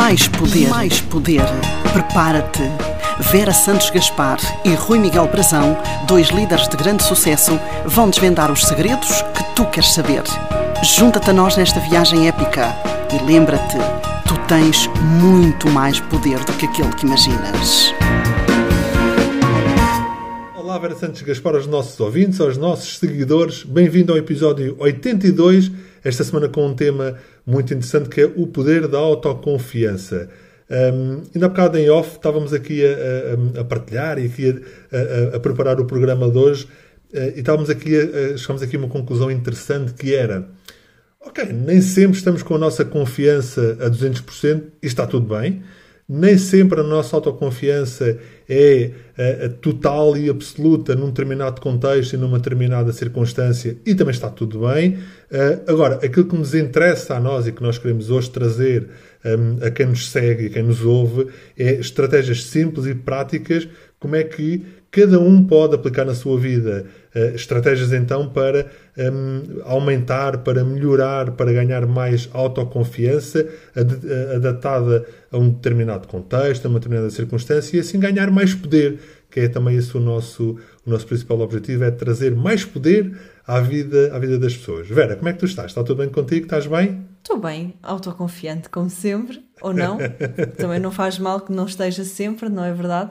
Mais poder. Mais poder. Prepara-te. Vera Santos Gaspar e Rui Miguel Brazão, dois líderes de grande sucesso, vão desvendar os segredos que tu queres saber. Junta-te a nós nesta viagem épica e lembra-te, tu tens muito mais poder do que aquele que imaginas. Olá, Vera Santos Gaspar, aos nossos ouvintes, aos nossos seguidores. Bem-vindo ao episódio 82, esta semana com um tema muito interessante que é o poder da autoconfiança. Um, ainda há bocado em off estávamos aqui a, a, a partilhar e aqui a, a, preparar o programa de hoje uh, e estávamos aqui a, chegamos aqui a uma conclusão interessante que era ok, nem sempre estamos com a nossa confiança a 200% e está tudo bem nem sempre a nossa autoconfiança é a, a, total e absoluta num determinado contexto e numa determinada circunstância e também está tudo bem. Uh, agora, aquilo que nos interessa a nós e que nós queremos hoje trazer um, a quem nos segue e quem nos ouve é estratégias simples e práticas como é que cada um pode aplicar na sua vida uh, estratégias então para um, aumentar, para melhorar, para ganhar mais autoconfiança ad adaptada a um determinado contexto, a uma determinada circunstância e assim ganhar mais poder, que é também esse o nosso, o nosso principal objetivo, é trazer mais poder à vida, à vida das pessoas. Vera, como é que tu estás? Está tudo bem contigo? Estás bem? Estou bem, autoconfiante como sempre, ou não. também não faz mal que não esteja sempre, não é verdade?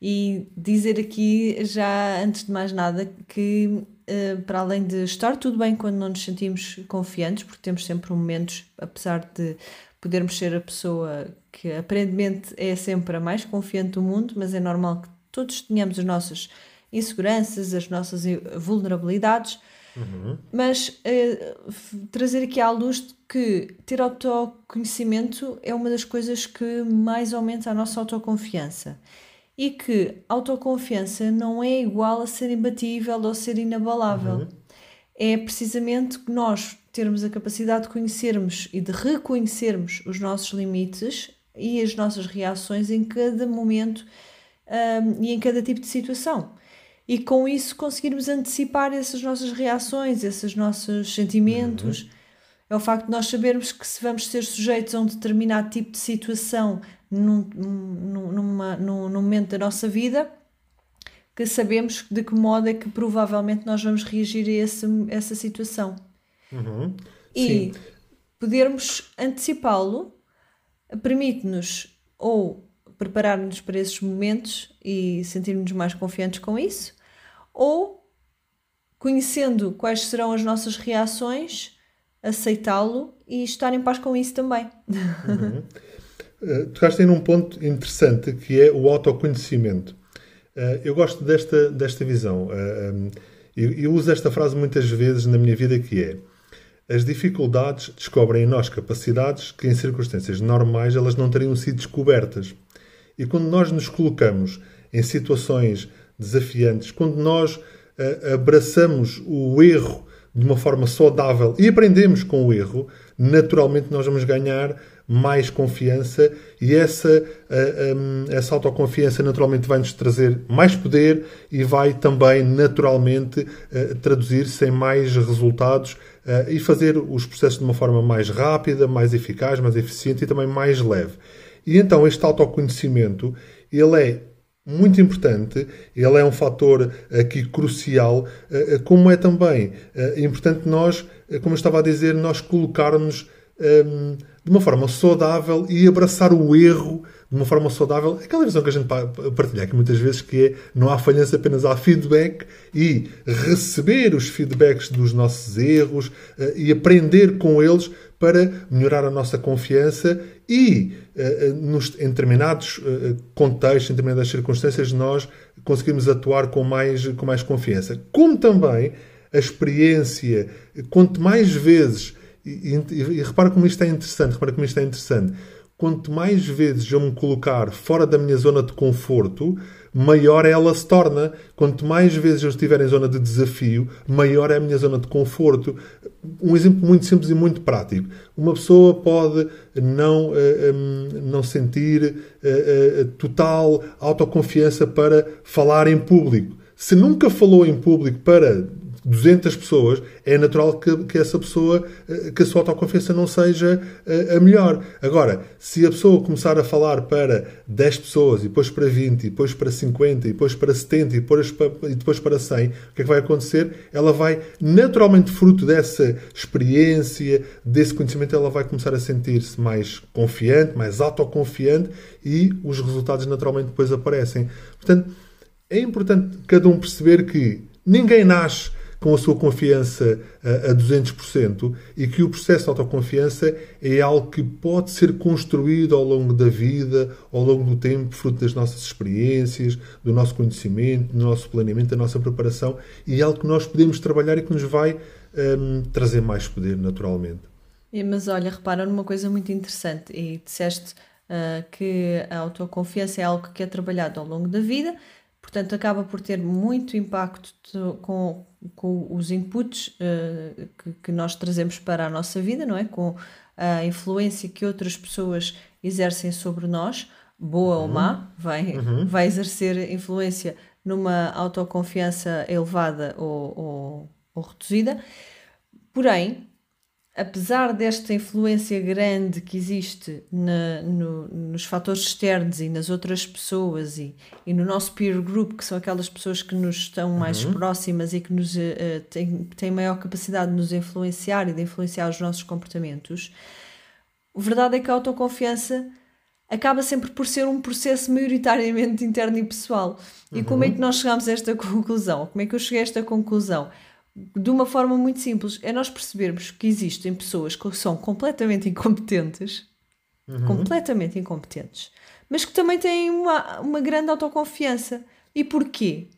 E dizer aqui, já antes de mais nada, que uh, para além de estar tudo bem quando não nos sentimos confiantes, porque temos sempre momentos, apesar de podermos ser a pessoa que aparentemente é sempre a mais confiante do mundo, mas é normal que todos tenhamos as nossas inseguranças, as nossas vulnerabilidades. Uhum. Mas uh, trazer aqui à luz que ter autoconhecimento é uma das coisas que mais aumenta a nossa autoconfiança e que autoconfiança não é igual a ser imbatível ou ser inabalável. Uhum. É precisamente nós termos a capacidade de conhecermos e de reconhecermos os nossos limites e as nossas reações em cada momento um, e em cada tipo de situação. E com isso conseguirmos antecipar essas nossas reações, esses nossos sentimentos. Uhum. É o facto de nós sabermos que se vamos ser sujeitos a um determinado tipo de situação num, numa, num, num momento da nossa vida que sabemos de que modo é que provavelmente nós vamos reagir a esse, essa situação. Uhum. E podermos antecipá-lo permite-nos ou preparar-nos para esses momentos e sentirmos mais confiantes com isso, ou conhecendo quais serão as nossas reações, aceitá-lo e estar em paz com isso também. Uhum. Uh, tocaste aí num ponto interessante que é o autoconhecimento. Uh, eu gosto desta, desta visão. Uh, eh, um, eu, eu, uso esta frase muitas vezes na minha vida que é as dificuldades descobrem em nós capacidades que em circunstâncias normais elas não teriam sido descobertas. E quando nós nos colocamos em situações desafiantes, quando nós abraçamos o erro de uma forma saudável e aprendemos com o erro, naturalmente nós vamos ganhar mais confiança e essa, essa autoconfiança naturalmente vai nos trazer mais poder e vai também naturalmente traduzir-se em mais resultados e fazer os processos de uma forma mais rápida, mais eficaz, mais eficiente e também mais leve. E então este autoconhecimento ele é muito importante, ele é um fator aqui crucial, como é também importante nós, como eu estava a dizer, nós colocarmos um, de uma forma saudável e abraçar o erro de uma forma saudável. Aquela visão que a gente partilha aqui muitas vezes que é não há falhança, apenas há feedback e receber os feedbacks dos nossos erros uh, e aprender com eles para melhorar a nossa confiança e uh, nos, em determinados contextos, em determinadas circunstâncias, nós conseguimos atuar com mais, com mais confiança. Como também a experiência, quanto mais vezes e, e, repara como isto é interessante, repara como isto é interessante. Quanto mais vezes eu me colocar fora da minha zona de conforto, maior ela se torna. Quanto mais vezes eu estiver em zona de desafio, maior é a minha zona de conforto. Um exemplo muito simples e muito prático. Uma pessoa pode não, eh, um, não sentir uh, uh, total autoconfiança para falar em público. Se nunca falou em público para 200 pessoas, é natural que, que essa pessoa, eh, que a sua autoconfiança não seja a, a melhor. Agora, se a pessoa começar a falar para 10 pessoas, e depois para 20, e depois para 50, e depois para 70, e depois para, e depois para 100, o que é que vai acontecer? Ela vai, naturalmente, fruto dessa experiência, desse conhecimento, ela vai começar a sentir-se mais confiante, mais autoconfiante, e os resultados naturalmente depois aparecem. Portanto, é importante cada um perceber que ninguém nasce com a sua confiança a 200% e que o processo de autoconfiança é algo que pode ser construído ao longo da vida, ao longo do tempo, fruto das nossas experiências, do nosso conhecimento, do nosso planeamento, da nossa preparação e é algo que nós podemos trabalhar e que nos vai um, trazer mais poder naturalmente. Mas olha, repara numa coisa muito interessante e disseste uh, que a autoconfiança é algo que é trabalhado ao longo da vida Portanto, acaba por ter muito impacto com, com os inputs uh, que, que, nós trazemos para a nossa vida, não é? Com a influência que outras pessoas exercem sobre nós, boa uhum. ou má, vai, uhum. vai exercer influência numa autoconfiança elevada ou, ou, ou reduzida. Porém, apesar desta influência grande que existe na, no, nos fatores externos e nas outras pessoas e, e, no nosso peer group, que são aquelas pessoas que nos estão mais uhum. próximas e que nos uh, têm, têm maior capacidade de nos influenciar e de influenciar os nossos comportamentos, a verdade é que a autoconfiança acaba sempre por ser um processo maioritariamente interno e pessoal. E uhum. como é que nós chegamos a esta conclusão? Como é que eu cheguei a esta conclusão? De uma forma muito simples. É nós percebermos que existem pessoas que são completamente incompetentes, uhum. completamente incompetentes, mas que também têm uma, uma grande autoconfiança. E porquê?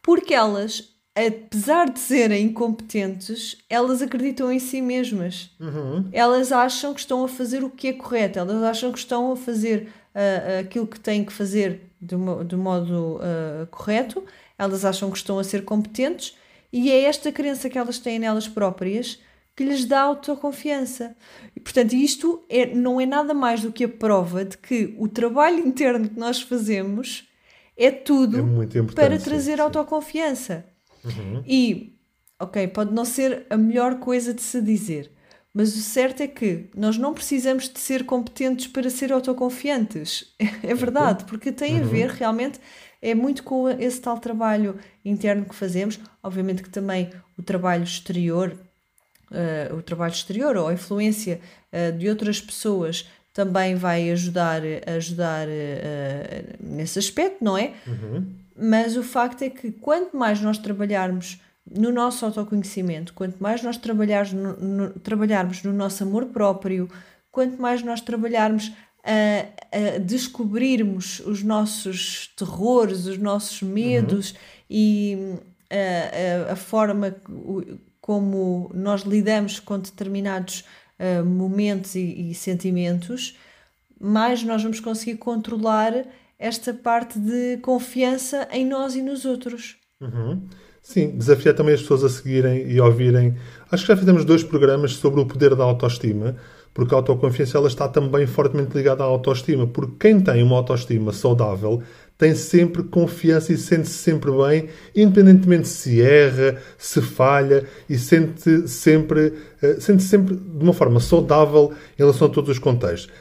Porque elas, apesar de serem incompetentes, elas acreditam em si mesmas. Uhum. Elas acham que estão a fazer o que é correto, elas acham que estão a fazer uh, aquilo que têm que fazer de, de modo uh, correto, elas acham que estão a ser competentes e é esta crença que elas têm nelas próprias que lhes dá autoconfiança. E, portanto, isto é, não é nada mais do que a prova de que o trabalho interno que nós fazemos é tudo é para trazer sim, autoconfiança. Uhum. E, ok, pode não ser a melhor coisa de se dizer, mas o certo é que nós não precisamos de ser competentes para ser autoconfiantes. É verdade, porque tem a uhum. ver realmente é muito com esse tal trabalho interno que fazemos, obviamente que também o trabalho exterior, uh, o trabalho exterior ou a influência uh, de outras pessoas também vai ajudar, ajudar uh, nesse aspecto, não é? Uhum. Mas o facto é que quanto mais nós trabalharmos no nosso autoconhecimento, quanto mais nós trabalharmos no, no, trabalharmos no nosso amor próprio, quanto mais nós trabalharmos a, a descobrirmos os nossos terrores, os nossos medos uhum. e a, a, a, forma como nós lidamos com determinados uh, momentos e, e, sentimentos, mais nós vamos conseguir controlar esta parte de confiança em nós e nos outros. Uhum. Sim, desafiar também as pessoas a seguirem e ouvirem. Acho que já fizemos dois programas sobre o poder da autoestima porque a autoconfiança ela está também fortemente ligada à autoestima. Porque quem tem uma autoestima saudável tem sempre confiança e sente-se sempre bem, independentemente se erra, se falha e sente sempre, uh, sente sempre de uma forma saudável em relação a todos os contextos.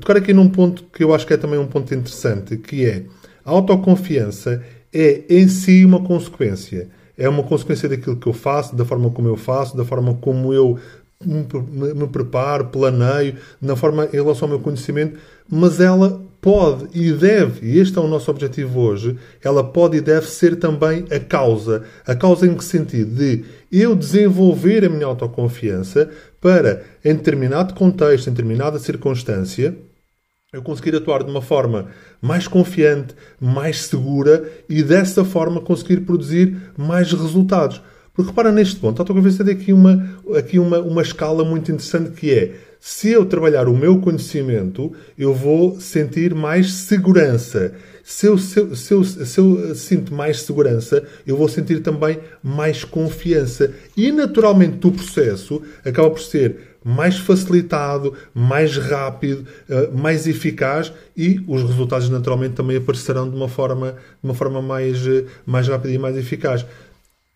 Tocar aqui num ponto que eu acho que é também um ponto interessante, que é a autoconfiança é em si uma consequência. É uma consequência daquilo que eu faço, da forma como eu faço, da forma como eu me, preparo, planeio, na forma em relação ao meu conhecimento, mas ela pode e deve, e este é o nosso objetivo hoje, ela pode e deve ser também a causa. A causa em que sentido? De eu desenvolver a minha autoconfiança para, em determinado contexto, em determinada circunstância, eu conseguir atuar de uma forma mais confiante, mais segura e dessa forma conseguir produzir mais resultados. Repara neste ponto, estou a convencer aqui uma, aqui uma, uma escala muito interessante que é se eu trabalhar o meu conhecimento, eu vou sentir mais segurança. Se eu, se, eu, se, eu, se eu sinto mais segurança, eu vou sentir também mais confiança. E naturalmente o processo acaba por ser mais facilitado, mais rápido, eh, mais eficaz e os resultados naturalmente também aparecerão de uma forma, de uma forma mais, eh, mais rápida e mais eficaz.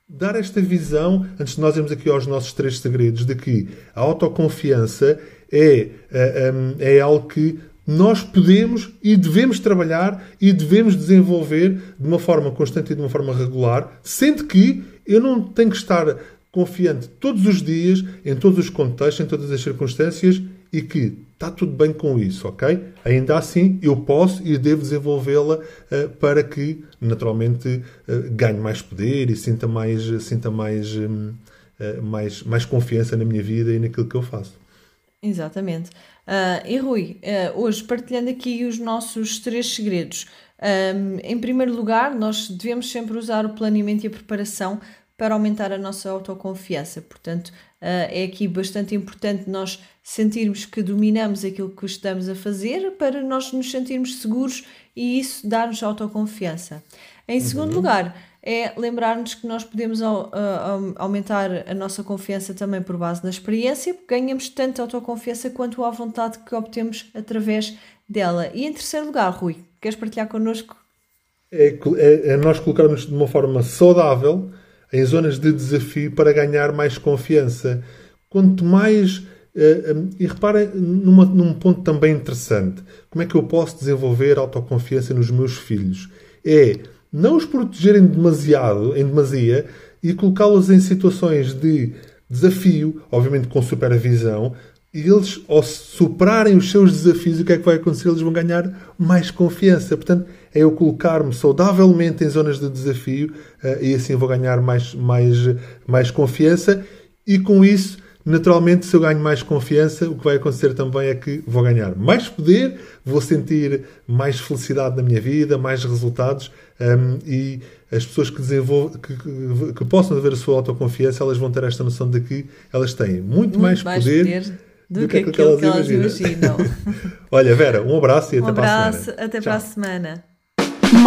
Dar esta visão, antes de nós irmos aqui aos nossos três segredos, de que a autoconfiança é, é, é algo que nós podemos e devemos trabalhar e devemos desenvolver de uma forma constante e de uma forma regular, sendo que eu não tenho que estar confiante todos os dias, em todos os contextos, em todas as circunstâncias e que está tudo bem com isso, ok? Ainda assim, eu posso e devo desenvolvê-la uh, para que, naturalmente, uh, ganhe mais poder e sinta mais, sinta mais, um, uh, eh, mais, mais confiança na minha vida e naquilo que eu faço. Exatamente. e Rui, hoje partilhando aqui os nossos três segredos. Um, em primeiro lugar, nós devemos sempre usar o planeamento e a preparação para aumentar a nossa autoconfiança. Portanto, é aqui bastante importante nós sentirmos que dominamos aquilo que estamos a fazer para nós nos sentirmos seguros e isso dar-nos autoconfiança. Em segundo uhum. lugar, é lembrar-nos que nós podemos aumentar a nossa confiança também por base na experiência, porque ganhamos tanto autoconfiança quanto a vontade que obtemos através dela. E em terceiro lugar, Rui, queres partilhar connosco? É, é, é nós colocarmos de uma forma saudável em zonas de desafio para ganhar mais confiança. Quanto mais. Uh, e repara numa, num ponto também interessante: como é que eu posso desenvolver autoconfiança nos meus filhos? É não os protegerem demasiado, em demasia, e colocá-los em situações de desafio, obviamente com supervisão, e eles, ao superarem os seus desafios, o que é que vai acontecer? Eles vão ganhar mais confiança. Portanto, é eu colocar-me saudavelmente em zonas de desafio uh, e assim vou ganhar mais, mais, mais confiança. E com isso, naturalmente, se eu ganho mais confiança, o que vai acontecer também é que vou ganhar mais poder, vou sentir mais felicidade na minha vida, mais resultados um, ehm, e as pessoas que, desenvolvem, que, que, possam ver a sua autoconfiança, elas vão ter esta noção de que elas têm muito, muito mais, mais poder, poder do, do que, que, aquilo que elas, imaginam. Olha, Vera, um abraço e um até abraço, para a semana. Até Tchau. para a semana.